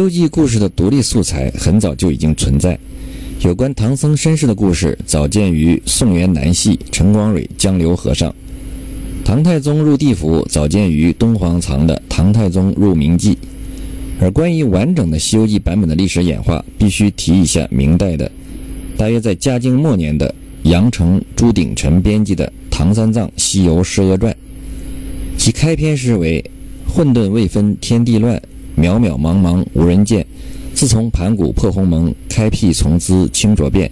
西游记》故事的独立素材很早就已经存在，有关唐僧身世的故事早见于宋元南戏陈光蕊江流和尚。唐太宗入地府早见于敦煌藏的《唐太宗入明记》，而关于完整的《西游记》版本的历史演化，必须提一下明代的，大约在嘉靖末年的杨成、朱鼎臣编辑的《唐三藏西游释厄传》，其开篇诗为“混沌未分天地乱”。渺渺茫茫无人见，自从盘古破鸿蒙，开辟从兹清浊变。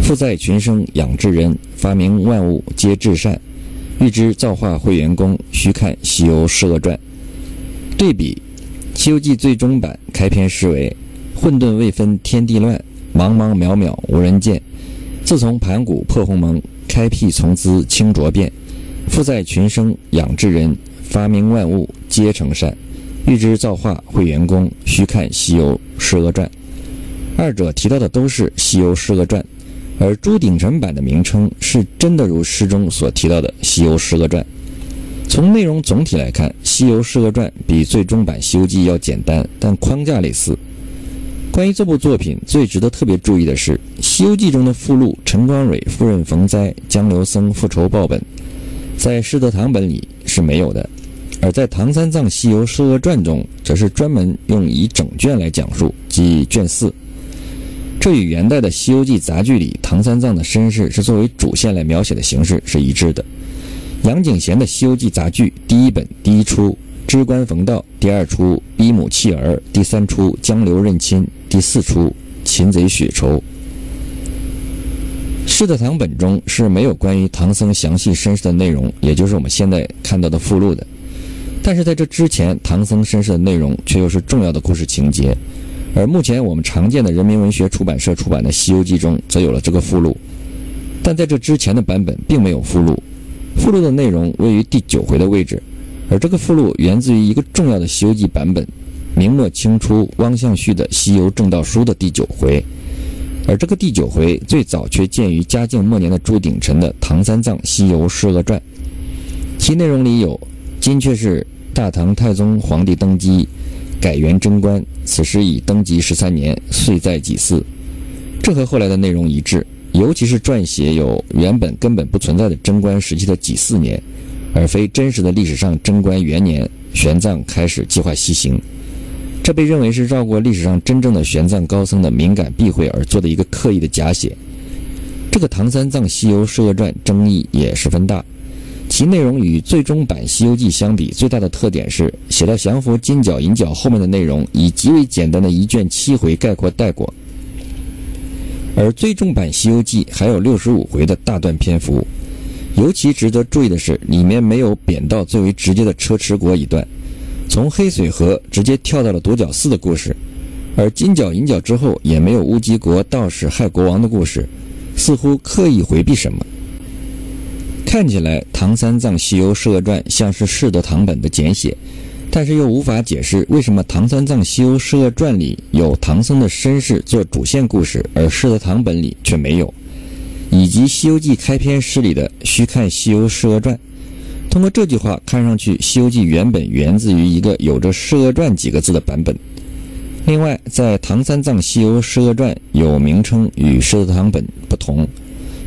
复在群生养至人，发明万物皆至善。欲知造化会元功，须看《西游释厄传》。对比《西游记》最终版开篇诗为：“混沌未分天地乱，茫茫渺渺无人见。自从盘古破鸿蒙，开辟从兹清浊变。复在群生养至人，发明万物皆成善。”欲知造化会元功，须看《西游释厄传》。二者提到的都是《西游释厄传》，而朱鼎臣版的名称是真的如诗中所提到的《西游释厄传》。从内容总体来看，《西游释厄传》比最终版《西游记》要简单，但框架类似。关于这部作品，最值得特别注意的是，《西游记》中的附录陈光蕊夫人逢灾江流僧复仇报本，在师德堂本里是没有的。而在《唐三藏西游释厄传》中，则是专门用以整卷来讲述，即卷四。这与元代的《西游记》杂剧里唐三藏的身世是作为主线来描写的形式是一致的。杨景贤的《西游记》杂剧第一本第一出《知官逢道》，第二出《逼母弃儿》，第三出《江流认亲》，第四出《擒贼雪仇》。释德堂本中是没有关于唐僧详细身世的内容，也就是我们现在看到的附录的。但是在这之前，唐僧身世的内容却又是重要的故事情节，而目前我们常见的人民文学出版社出版的《西游记》中，则有了这个附录。但在这之前的版本并没有附录，附录的内容位于第九回的位置，而这个附录源自于一个重要的《西游记》版本，明末清初汪象旭的《西游正道书》的第九回，而这个第九回最早却见于嘉靖末年的朱鼎臣的《唐三藏西游释厄传》，其内容里有，金雀是。大唐太宗皇帝登基，改元贞观，此时已登基十三年，岁在己巳。这和后来的内容一致，尤其是撰写有原本根本不存在的贞观时期的己巳年，而非真实的历史上贞观元年玄奘开始计划西行。这被认为是绕过历史上真正的玄奘高僧的敏感避讳而做的一个刻意的假写。这个唐三藏西游释厄传争议也十分大。其内容与最终版《西游记》相比，最大的特点是写到降服金角银角后面的内容，以极为简单的一卷七回概括带过。而最终版《西游记》还有六十五回的大段篇幅，尤其值得注意的是，里面没有贬到最为直接的车迟国一段，从黑水河直接跳到了独角寺的故事，而金角银角之后也没有乌鸡国道士害国王的故事，似乎刻意回避什么。看起来《唐三藏西游释厄传》像是释德堂本的简写，但是又无法解释为什么《唐三藏西游释厄传》里有唐僧的身世做主线故事，而释德堂本里却没有。以及《西游记》开篇诗里的“须看西游释厄传”，通过这句话看上去，《西游记》原本源自于一个有着“释厄传”几个字的版本。另外，在《唐三藏西游释厄传》有名称与释德堂本不同。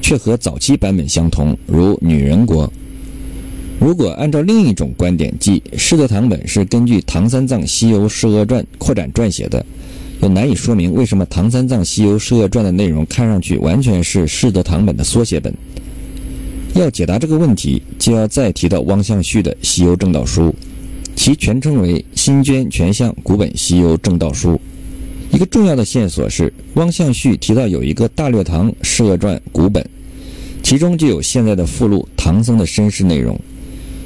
却和早期版本相同，如女人国。如果按照另一种观点，即释德堂本是根据《唐三藏西游释厄传》扩展撰写的，又难以说明为什么《唐三藏西游释厄传》的内容看上去完全是释德堂本的缩写本。要解答这个问题，就要再提到汪象旭的《西游正道书》，其全称为《新捐全相古本西游正道书》。一个重要的线索是，汪象旭提到有一个《大略唐释厄传》古本，其中就有现在的附录唐僧的身世内容。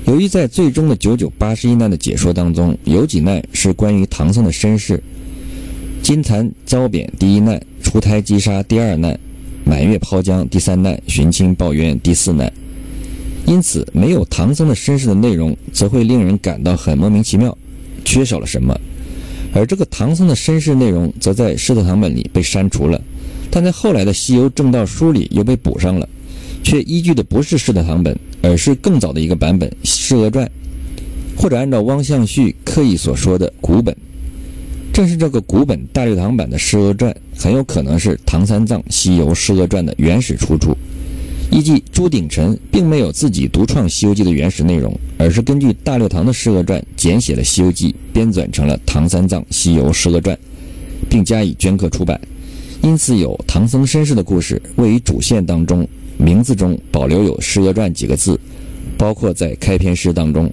由于在最终的九九八十一难的解说当中，有几难是关于唐僧的身世：金蚕遭贬第一难，出胎击杀第二难，满月抛江第三难，寻亲报冤第四难。因此，没有唐僧的身世的内容，则会令人感到很莫名其妙，缺少了什么。而这个唐僧的身世内容，则在释德堂本里被删除了，但在后来的《西游正道书》里又被补上了，却依据的不是释德堂本，而是更早的一个版本《释厄传》，或者按照汪象旭刻意所说的古本。正是这个古本大略堂版的《诗谔传》，很有可能是唐三藏西游诗谔传的原始出处。依据朱鼎臣并没有自己独创《西游记》的原始内容，而是根据大略堂的《诗谔传》简写了《西游记》，编纂成了《唐三藏西游诗谔传》，并加以镌刻出版。因此，有唐僧身世的故事位于主线当中，名字中保留有《诗谔传》几个字，包括在开篇诗当中。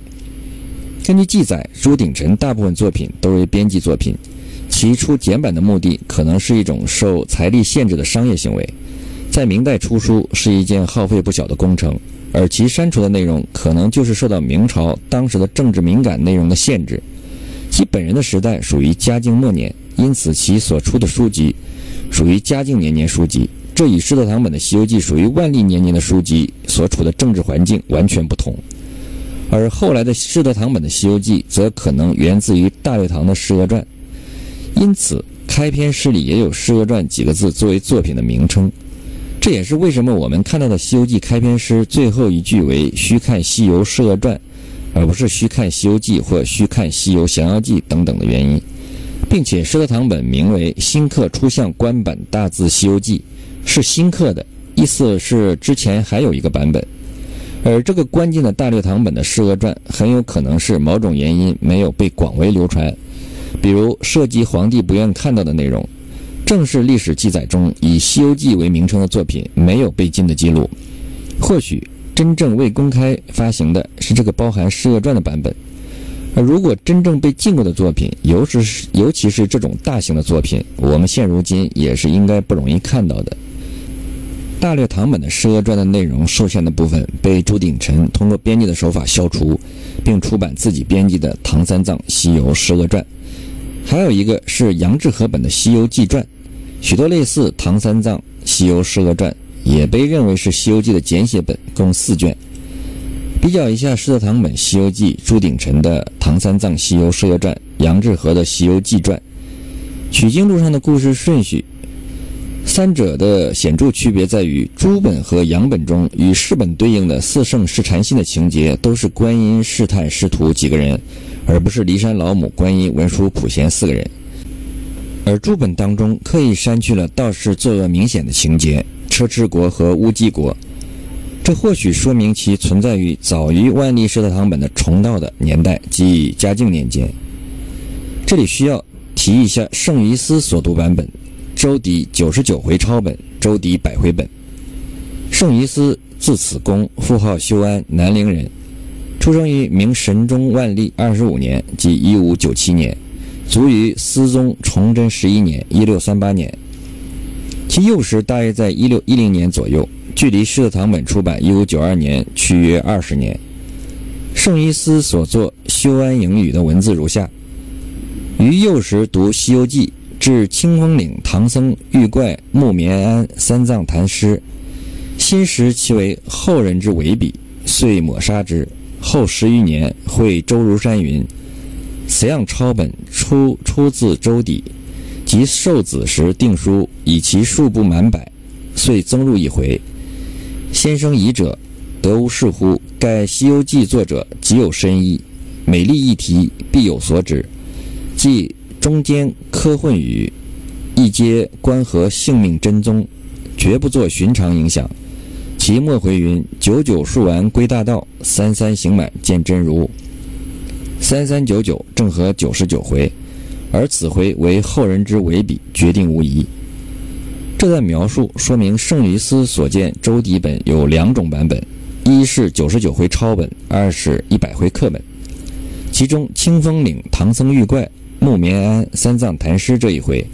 根据记载，朱鼎臣大部分作品都为编辑作品，其出简版的目的可能是一种受财力限制的商业行为。在明代出书是一件耗费不小的工程，而其删除的内容可能就是受到明朝当时的政治敏感内容的限制。其本人的时代属于嘉靖末年，因此其所出的书籍属于嘉靖年间书籍，这与施特堂本的《西游记》属于万历年间的书籍所处的政治环境完全不同。而后来的施特堂本的《西游记》则可能源自于大乐堂的《诗谔传》，因此开篇诗里也有《诗谔传》几个字作为作品的名称。这也是为什么我们看到的《西游记》开篇诗最后一句为“须看西游释厄传”，而不是“须看西游记”或“须看西游降妖记”等等的原因，并且释厄堂本名为新刻初相官版大字西游记，是新刻的意思是之前还有一个版本，而这个关键的大略堂本的释厄传很有可能是某种原因没有被广为流传，比如涉及皇帝不愿看到的内容。正是历史记载中以《西游记》为名称的作品没有被禁的记录，或许真正未公开发行的是这个包含《释厄传》的版本。而如果真正被禁过的作品，尤其是尤其是这种大型的作品，我们现如今也是应该不容易看到的。大略堂本的《释厄传》的内容受限的部分被朱鼎臣通过编辑的手法消除，并出版自己编辑的《唐三藏西游释厄传》，还有一个是杨志和本的《西游记传》。许多类似《唐三藏西游释厄传》也被认为是《西游记》的简写本，共四卷。比较一下施特堂本《西游记》，朱鼎臣的《唐三藏西游释厄传》，杨志和的《西游记传》，取经路上的故事顺序，三者的显著区别在于，朱本和杨本中与释本对应的四圣试禅心的情节，都是观音、试探、师徒几个人，而不是骊山老母、观音、文殊、普贤四个人。而诸本当中刻意删去了道士作恶明显的情节，车迟国和乌鸡国，这或许说明其存在于早于万历施特堂本的重道的年代，即嘉靖年间。这里需要提一下圣于斯所读版本，周迪九十九回抄本，周迪百回本。圣于斯字子公，父号修安，南陵人，出生于明神宗万历二十五年，即一五九七年。卒于思宗崇祯十一年（一六三八年），其幼时大约在一六一零年左右，距离施特堂本出版一五九二年去约二十年。圣伊斯所作《修安营语》的文字如下：于幼时读《西游记》，至清风岭唐僧遇怪木棉庵三藏谈诗，心识其为后人之伪笔，遂抹杀之。后十余年，会周如山云。此样抄本出出自周底，及受子时定书，以其数不满百，遂增入一回。先生疑者，得无是乎？盖《西游记》作者极有深意，每立一题，必有所指。即中间科混语，一皆关合性命真宗，绝不作寻常影响。其末回云：“九九数完归大道，三三行满见真如。”三三九九正合九十九回，而此回为后人之伪笔，决定无疑。这段描述说明圣于斯所见周底本有两种版本：一是九十九回抄本，二是一百回刻本。其中清风岭唐僧遇怪、木棉庵三藏谈诗这一回，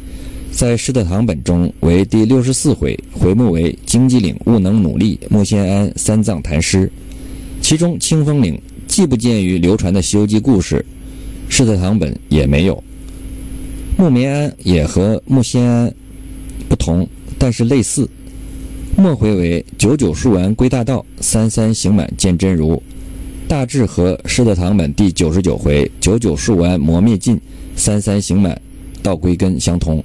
在施特堂本中为第六十四回，回目为荆棘岭悟能努力，木仙庵三藏谈诗。其中清风岭。既不见于流传的《西游记》故事，施特堂本也没有。木棉庵也和木仙庵不同，但是类似。末回为九九数完归大道，三三行满见真如，大致和施特堂本第九十九回九九数完磨灭尽，三三行满道归根相同。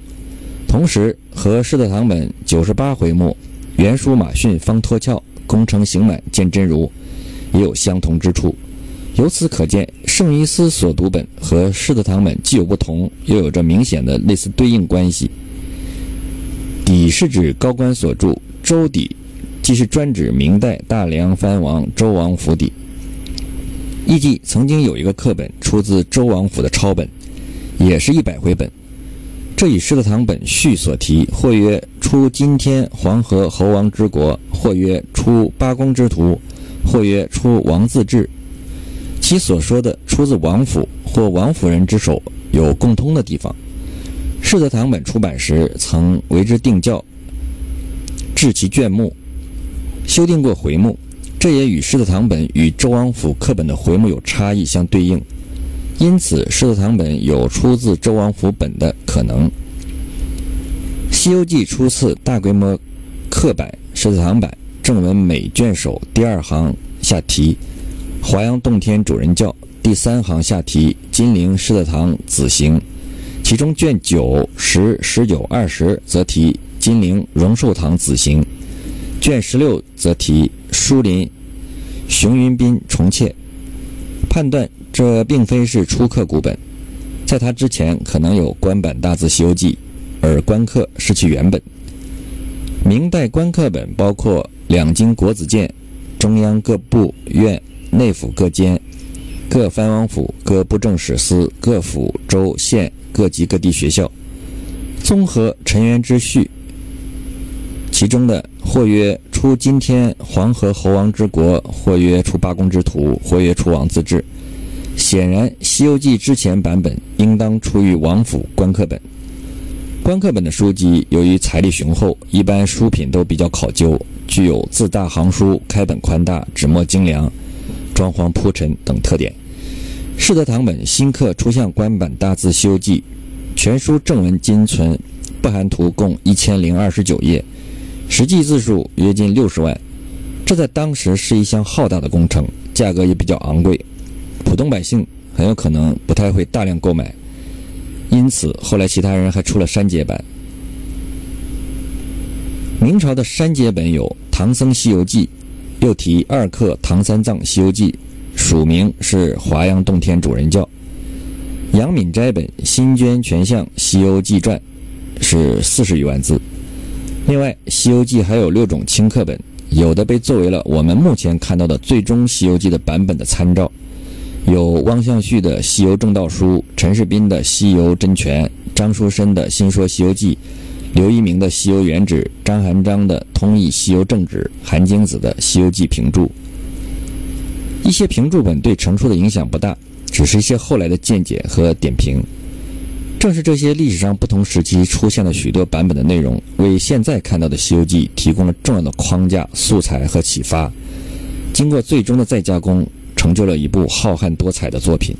同时和施特堂本九十八回末原书马逊方脱壳，功成行满见真如也有相同之处。由此可见，圣伊斯所读本和施特堂本既有不同，又有着明显的类似对应关系。底是指高官所著，周底即是专指明代大梁藩王周王府邸。艺记曾经有一个课本出自周王府的抄本，也是一百回本。这与施特堂本序所提，或曰出今天黄河侯王之国，或曰出八公之徒，或曰出王自治。其所说的出自王府或王府人之手，有共通的地方。世德堂本出版时曾为之定校，制其卷目，修订过回目，这也与世德堂本与周王府课本的回目有差异相对应。因此，世德堂本有出自周王府本的可能。《西游记》初次大规模刻版，世德堂版正文每卷首第二行下题。华阳洞天主人教第三行下题金陵狮子堂子行，其中卷九、十、十九、二十则题金陵荣寿堂子行，卷十六则题书林熊云斌重妾。判断这并非是初刻古本，在他之前可能有官版大字《西游记》，而官刻是其原本。明代官刻本包括两京国子监、中央各部院。内府各监、各藩王府、各布政使司、各府州县各级各地学校，综合陈元之序，其中的或曰出今天黄河侯王之国，或曰出八公之徒，或曰出王自治。显然，《西游记》之前版本应当出于王府官刻本。官刻本的书籍由于财力雄厚，一般书品都比较考究，具有字大行书、开本宽大、纸墨精良。装潢铺陈等特点。世德堂本新刻出象官版大字《西游记》，全书正文今存，不含图，共一千零二十九页，实际字数约近六十万。这在当时是一项浩大的工程，价格也比较昂贵，普通百姓很有可能不太会大量购买。因此，后来其他人还出了删节版。明朝的删节本有《唐僧西游记》。又提二刻唐三藏西游记，署名是华阳洞天主人教。杨敏斋本新捐全相西游记传，是四十余万字。另外，西游记还有六种轻刻本，有的被作为了我们目前看到的最终西游记的版本的参照，有汪象旭的西游正道书，陈世斌的西游真全，张书生的新说西游记。刘一鸣的《西游原旨》，张含章的《通义西游正旨》，韩京子的《西游记评注》，一些评注本对成书的影响不大，只是一些后来的见解和点评。正是这些历史上不同时期出现了许多版本的内容，为现在看到的《西游记》提供了重要的框架、素材和启发。经过最终的再加工，成就了一部浩瀚多彩的作品。